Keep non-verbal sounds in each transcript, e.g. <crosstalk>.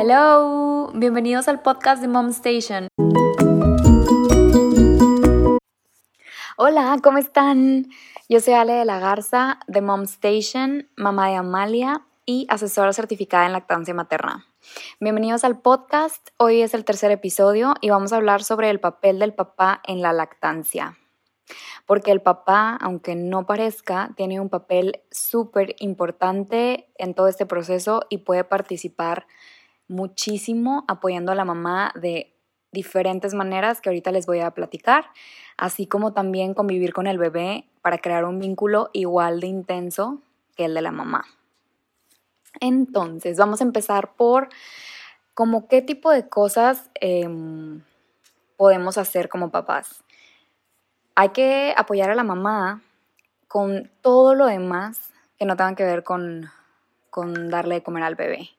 Hello, bienvenidos al podcast de Mom Station. Hola, ¿cómo están? Yo soy Ale de la Garza de Mom Station, mamá de Amalia y asesora certificada en lactancia materna. Bienvenidos al podcast. Hoy es el tercer episodio y vamos a hablar sobre el papel del papá en la lactancia. Porque el papá, aunque no parezca, tiene un papel súper importante en todo este proceso y puede participar muchísimo apoyando a la mamá de diferentes maneras que ahorita les voy a platicar, así como también convivir con el bebé para crear un vínculo igual de intenso que el de la mamá. Entonces, vamos a empezar por como qué tipo de cosas em, podemos hacer como papás. Hay que apoyar a la mamá con todo lo demás que no tengan que ver con, con darle de comer al bebé.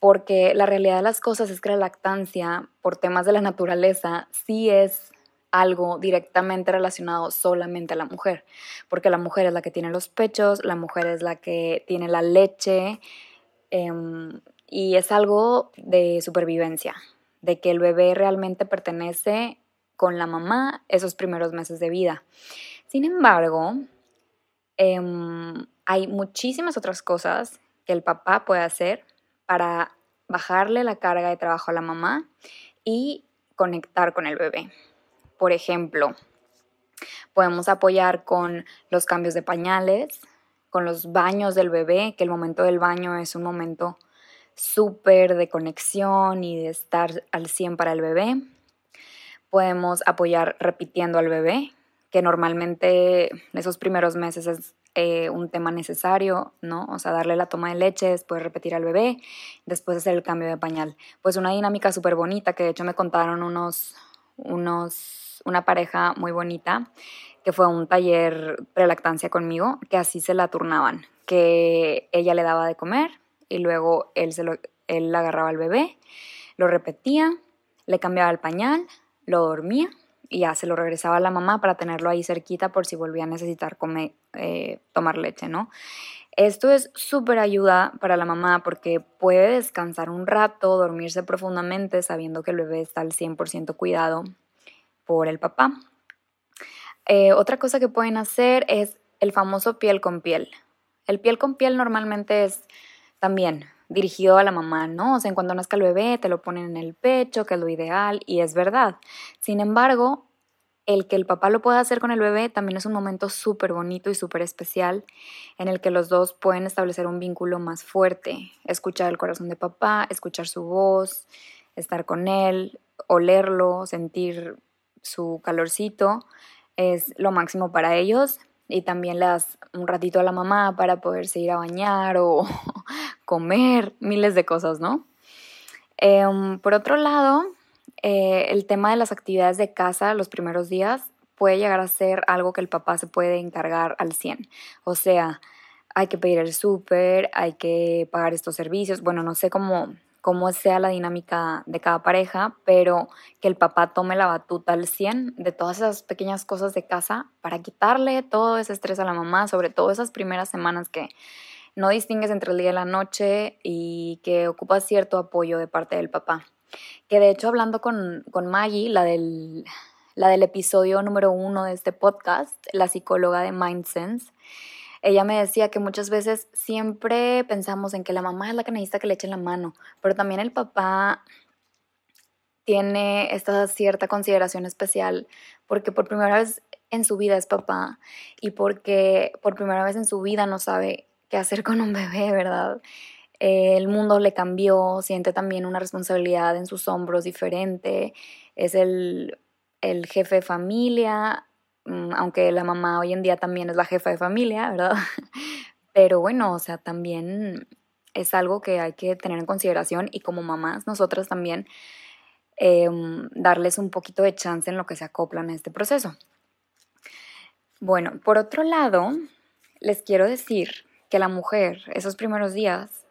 Porque la realidad de las cosas es que la lactancia, por temas de la naturaleza, sí es algo directamente relacionado solamente a la mujer, porque la mujer es la que tiene los pechos, la mujer es la que tiene la leche, Em, y es algo de supervivencia, de que el bebé realmente pertenece con la mamá esos primeros meses de vida. Sin embargo, em, hay muchísimas otras cosas que el papá puede hacer para bajarle la carga de trabajo a la mamá y conectar con el bebé. Por ejemplo, podemos apoyar con los cambios de pañales, con los baños del bebé, que el momento del baño es un momento súper de conexión y de estar al 100 para el bebé. Podemos apoyar repitiendo al bebé, que normalmente esos primeros meses es eh, un tema necesario, ¿no? O sea, darle la toma de leche, después repetir al bebé, después hacer el cambio de pañal. Pues una dinámica súper bonita que de hecho me contaron unos, unos, una pareja muy bonita que fue un taller prelactancia conmigo, que así se la turnaban, que ella le daba de comer y luego él, se lo, él agarraba al bebé, lo repetía, le cambiaba el pañal, lo dormía y ya se lo regresaba a la mamá para tenerlo ahí cerquita por si volvía a necesitar comer, eh, tomar leche, ¿no? Esto es súper ayuda para la mamá porque puede descansar un rato, dormirse profundamente sabiendo que el bebé está al 100% cuidado por el papá. Eh, otra cosa que pueden hacer es el famoso piel con piel. El piel con piel normalmente es también dirigido a la mamá, ¿no? O sea, en cuando nazca el bebé te lo ponen en el pecho, que es lo ideal, y es verdad. Sin embargo, el que el papá lo pueda hacer con el bebé también es un momento súper bonito y súper especial en el que los dos pueden establecer un vínculo más fuerte, escuchar el corazón de papá, escuchar su voz, estar con él, olerlo, sentir su calorcito es lo máximo para ellos y también le das un ratito a la mamá para poderse ir a bañar o <laughs> comer, miles de cosas, ¿no? Em, por otro lado, eh, el tema de las actividades de casa los primeros días puede llegar a ser algo que el papá se puede encargar al 100. O sea, hay que pedir el súper, hay que pagar estos servicios. Bueno, no sé cómo, cómo sea la dinámica de cada pareja, pero que el papá tome la batuta al 100 de todas esas pequeñas cosas de casa para quitarle todo ese estrés a la mamá, sobre todo esas primeras semanas que no distingues entre el día y la noche y que ocupa cierto apoyo de parte del papá. Que de hecho hablando con, con Maggie, la del, la del episodio número uno de este podcast, la psicóloga de MindSense, ella me decía que muchas veces siempre pensamos en que la mamá es la que que le echen la mano, pero también el papá tiene esta cierta consideración especial porque por primera vez en su vida es papá y porque por primera vez en su vida no sabe qué hacer con un bebé, ¿verdad? el mundo le cambió, siente también una responsabilidad en sus hombros diferente, es el, el jefe de familia, aunque la mamá hoy en día también es la jefa de familia, ¿verdad? <laughs> Pero bueno, o sea, también es algo que hay que tener en consideración y como mamás, nosotras también em, darles un poquito de chance en lo que se acoplan a este proceso. Bueno, por otro lado, les quiero decir que la mujer esos primeros días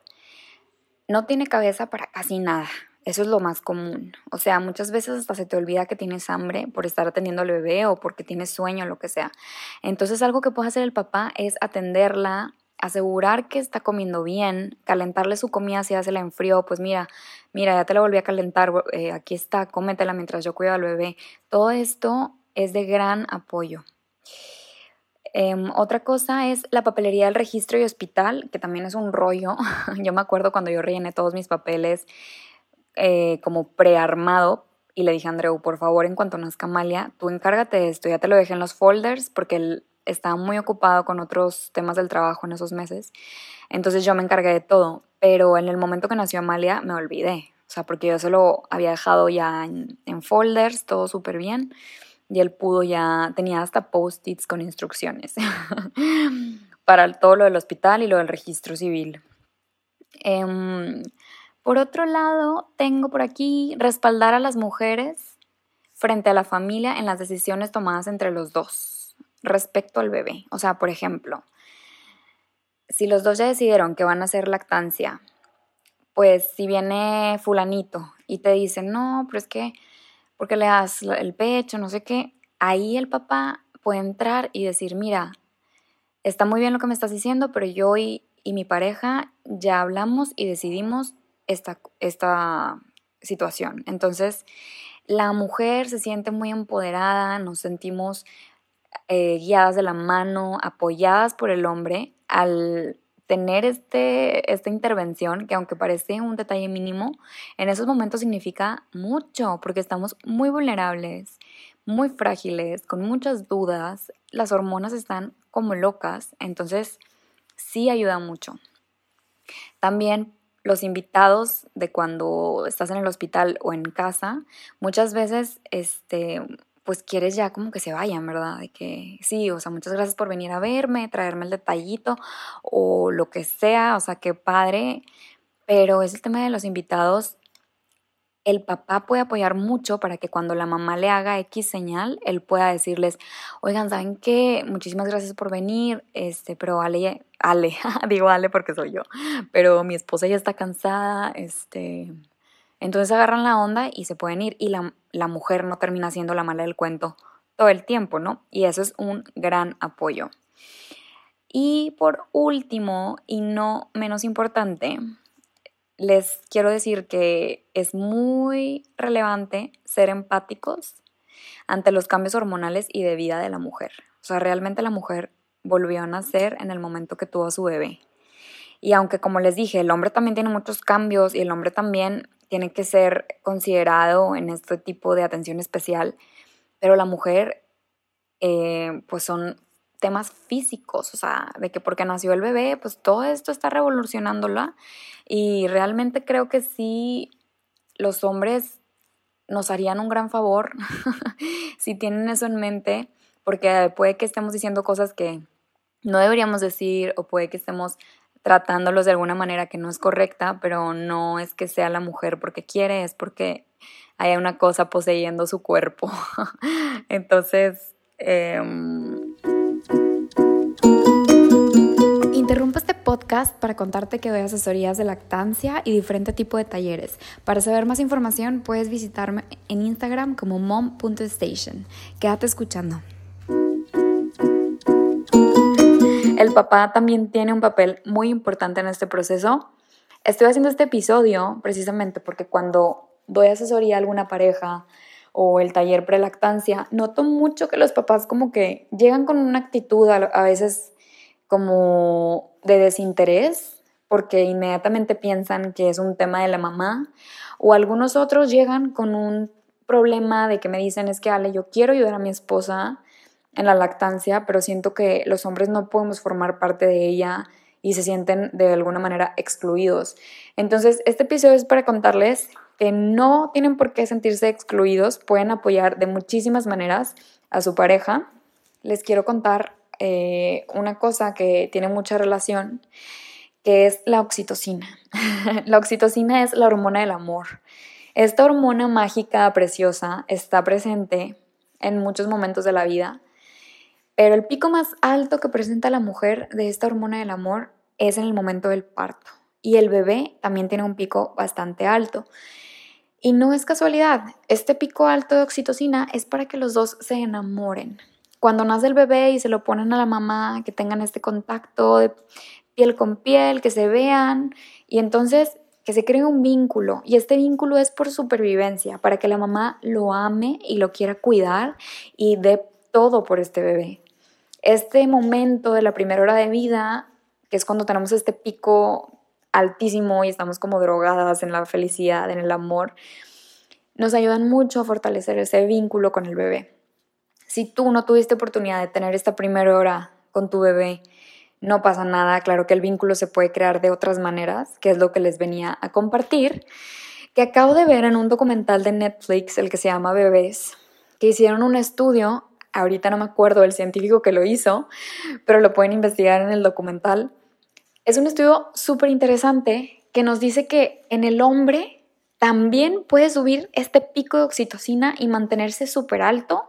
no tiene cabeza para casi nada. Eso es lo más común. O sea, muchas veces hasta se te olvida que tienes hambre por estar atendiendo al bebé o porque tienes sueño lo que sea. Entonces algo que puede hacer el papá es atenderla asegurar que está comiendo bien, calentarle su comida si ya se la enfrió, pues mira, mira, ya te la volví a calentar, eh, aquí está, cómetela mientras yo cuido al bebé. Todo esto es de gran apoyo. Em, otra cosa es la papelería del registro y hospital, que también es un rollo. <laughs> yo me acuerdo cuando yo rellené todos mis papeles eh, como prearmado y le dije a Andreu, por favor, en cuanto nazca Amalia, tú encárgate de esto, ya te lo dejé en los folders porque él estaba muy ocupado con otros temas del trabajo en esos meses. Entonces yo me encargué de todo, pero en el momento que nació Amalia me olvidé, o sea, porque yo se lo había dejado ya en, en folders, todo súper bien y él pudo ya, tenía hasta post-its con instrucciones <laughs> para todo lo del hospital y lo del registro civil. Em, por otro lado, tengo por aquí respaldar a las mujeres frente a la familia en las decisiones tomadas entre los dos respecto al bebé. O sea, por ejemplo, si los dos ya decidieron que van a hacer lactancia, pues si viene fulanito y te dice, no, pero es que porque le das el pecho, no sé qué, ahí el papá puede entrar y decir, mira, está muy bien lo que me estás diciendo, pero yo y, mi pareja ya hablamos y decidimos esta, esta situación. Entonces, la mujer se siente muy empoderada, nos sentimos eh, guiadas de la mano, apoyadas por el hombre al tener este, esta intervención, que aunque parece un detalle mínimo, en esos momentos significa mucho, porque estamos muy vulnerables, muy frágiles, con muchas dudas, las hormonas están como locas, entonces sí ayuda mucho. También los invitados de cuando estás en el hospital o en casa, muchas veces este, pues quieres ya como que se vayan, ¿verdad? De que sí, o sea, muchas gracias por venir a verme, traerme el detallito o lo que sea, o sea, qué padre. Pero es el tema de los invitados. El papá puede apoyar mucho para que cuando la mamá le haga X señal, él pueda decirles, oigan, ¿saben qué? Muchísimas gracias por venir, este, pero Ale, Ale, <laughs> digo Ale porque soy yo, pero mi esposa ya está cansada, este, entonces agarran la onda y se pueden ir y la, mujer no termina siendo la mala del cuento todo el tiempo, ¿no? Y eso es un gran apoyo. Y por último, y no menos importante, les quiero decir que es muy relevante ser empáticos ante los cambios hormonales y de vida de la mujer. O sea, realmente la mujer volvió a nacer en el momento que tuvo a su bebé. Y aunque como les dije, el hombre también tiene muchos cambios y el hombre también tiene que ser considerado en este tipo de atención especial, pero la mujer, eh, pues son temas físicos, o sea, de que porque nació el bebé, pues todo esto está revolucionándola y realmente creo que sí, los hombres nos harían un gran favor <laughs> si tienen eso en mente, porque puede que estemos diciendo cosas que no deberíamos decir o puede que estemos tratándolos de alguna manera que no es correcta, pero no es que sea la mujer porque quiere, es porque hay una cosa poseyendo su cuerpo. <laughs> Entonces, em, podcast para contarte que doy asesorías de lactancia y diferente tipo de talleres. Para saber más información puedes visitarme en Instagram como mom.station. Quédate escuchando. El papá también tiene un papel muy importante en este proceso. Estoy haciendo este episodio precisamente porque cuando doy asesoría a alguna pareja o el taller prelactancia, noto mucho que los papás como que llegan con una actitud a veces como de desinterés porque inmediatamente piensan que es un tema de la mamá o algunos otros llegan con un problema de que me dicen es que Ale, yo quiero ayudar a mi esposa en la lactancia, pero siento que los hombres no podemos formar parte de ella y se sienten de alguna manera excluidos. Entonces, este episodio es para contarles que no tienen por qué sentirse excluidos, pueden apoyar de muchísimas maneras a su pareja. Les quiero contar eh, una cosa que tiene mucha relación, que es la oxitocina. <laughs> la oxitocina es la hormona del amor. Esta hormona mágica, preciosa, está presente en muchos momentos de la vida pero el pico más alto que presenta la mujer de esta hormona del amor es en el momento del parto. Y el bebé también tiene un pico bastante alto. Y no es casualidad, este pico alto de oxitocina es para que los dos se enamoren. Cuando nace el bebé y se lo ponen a la mamá, que tengan este contacto de piel con piel, que se vean y entonces que se cree un vínculo y este vínculo es por supervivencia, para que la mamá lo ame y lo quiera cuidar y dé todo por este bebé. Este momento de la primera hora de vida, que es cuando tenemos este pico altísimo y estamos como drogadas en la felicidad, en el amor, nos ayudan mucho a fortalecer ese vínculo con el bebé. Si tú no tuviste oportunidad de tener esta primera hora con tu bebé, no pasa nada, claro que el vínculo se puede crear de otras maneras, que es lo que les venía a compartir, que acabo de ver en un documental de Netflix, el que se llama Bebés, que hicieron un estudio, ahorita no me acuerdo el científico que lo hizo, pero lo pueden investigar en el documental. Es un estudio súper interesante que nos dice que en el hombre también puede subir este pico de oxitocina y mantenerse súper alto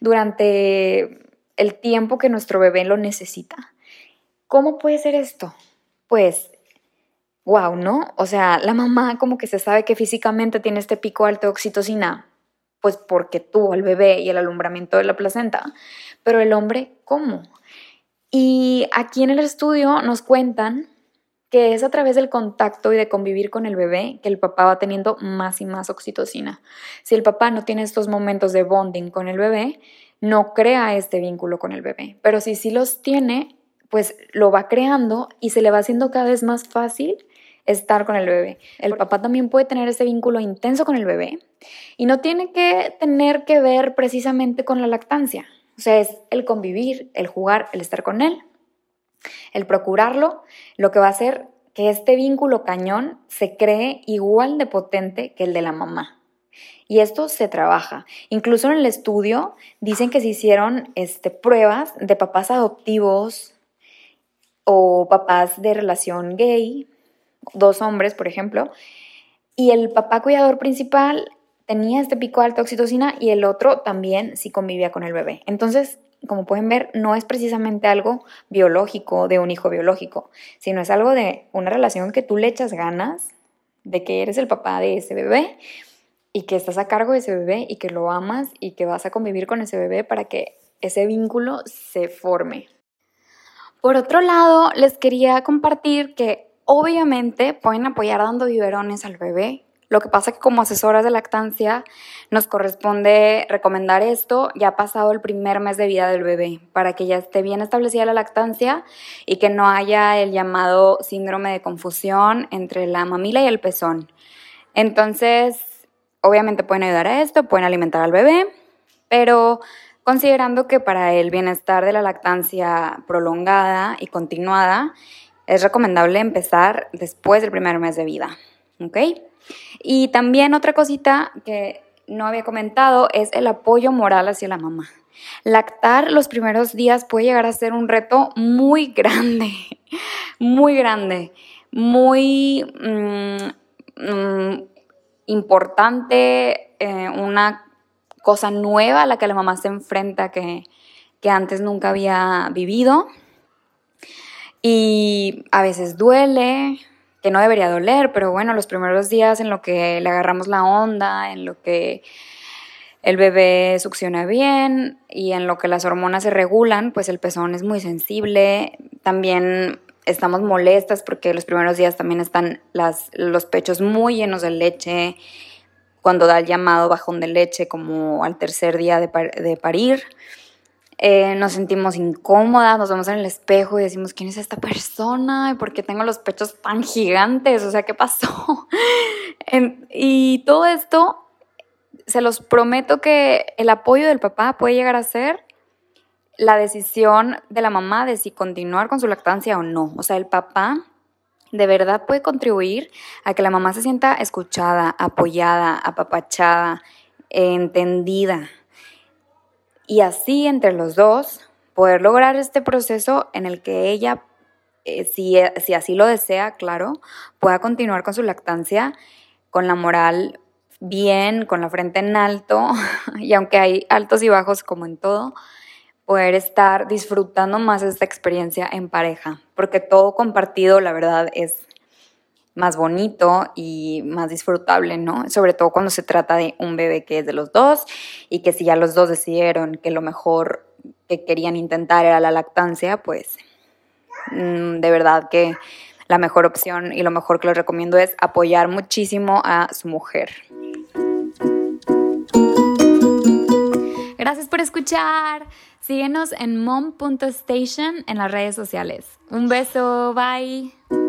durante el tiempo que nuestro bebé lo necesita. ¿Cómo puede ser esto? Pues, wow, ¿no? O sea, la mamá como que se sabe que físicamente tiene este pico alto de oxitocina, pues porque tuvo el bebé y el alumbramiento de la placenta, pero el hombre, ¿cómo? Y aquí en el estudio nos cuentan que es a través del contacto y de convivir con el bebé que el papá va teniendo más y más oxitocina. Si el papá no tiene estos momentos de bonding con el bebé, no crea este vínculo con el bebé. Pero si sí los tiene, pues lo va creando y se le va haciendo cada vez más fácil estar con el bebé. El papá también puede tener ese vínculo intenso con el bebé y no tiene que tener que ver precisamente con la lactancia. O sea, es el convivir, el jugar, el estar con él, el procurarlo, lo que va a hacer que este vínculo cañón se cree igual de potente que el de la mamá. Y esto se trabaja. Incluso en el estudio dicen que se hicieron este, pruebas de papás adoptivos o papás de relación gay, dos hombres, por ejemplo, y el papá cuidador principal tenía este pico de oxitocina y el otro también sí convivía con el bebé. Entonces, como pueden ver, no es precisamente algo biológico de un hijo biológico, sino es algo de una relación que tú le echas ganas de que eres el papá de ese bebé y que estás a cargo de ese bebé y que lo amas y que vas a convivir con ese bebé para que ese vínculo se forme. Por otro lado, les quería compartir que obviamente pueden apoyar dando biberones al bebé. Lo que pasa es que como asesoras de lactancia nos corresponde recomendar esto ya pasado el primer mes de vida del bebé para que ya esté bien establecida la lactancia y que no haya el llamado síndrome de confusión entre la mamila y el pezón. Entonces, obviamente pueden ayudar a esto, pueden alimentar al bebé, pero considerando que para el bienestar de la lactancia prolongada y continuada es recomendable empezar después del primer mes de vida. ¿Ok? Y también otra cosita que no había comentado es el apoyo moral hacia la mamá. Lactar los primeros días puede llegar a ser un reto muy grande, <laughs> muy grande, muy mm, mm, importante, eh, una cosa nueva a la que la mamá se enfrenta que, que antes nunca había vivido. Y a veces duele, que no debería doler, pero bueno, los primeros días en lo que le agarramos la onda, en lo que el bebé succiona bien y en lo que las hormonas se regulan, pues el pezón es muy sensible. También estamos molestas porque los primeros días también están las, los pechos muy llenos de leche cuando da el llamado bajón de leche como al tercer día de, parir. Eh, nos sentimos incómodas, nos vemos en el espejo y decimos, ¿quién es esta persona? ¿Y por qué tengo los pechos tan gigantes? O sea, ¿qué pasó? <laughs> y todo esto, se los prometo que el apoyo del papá puede llegar a ser la decisión de la mamá de si continuar con su lactancia o no. O sea, el papá de verdad puede contribuir a que la mamá se sienta escuchada, apoyada, apapachada, entendida. Y así entre los dos poder lograr este proceso en el que ella, eh, si, si así lo desea, claro, pueda continuar con su lactancia con la moral bien, con la frente en alto, <laughs> y aunque hay altos y bajos como en todo, poder estar disfrutando más esta experiencia en pareja, porque todo compartido, la verdad, es más bonito y más disfrutable, ¿no? Sobre todo cuando se trata de un bebé que es de los dos y que si ya los dos decidieron que lo mejor que querían intentar era la lactancia, pues mm, de verdad que la mejor opción y lo mejor que les recomiendo es apoyar muchísimo a su mujer. Gracias por escuchar. Síguenos en mom.station en las redes sociales. Un beso, bye.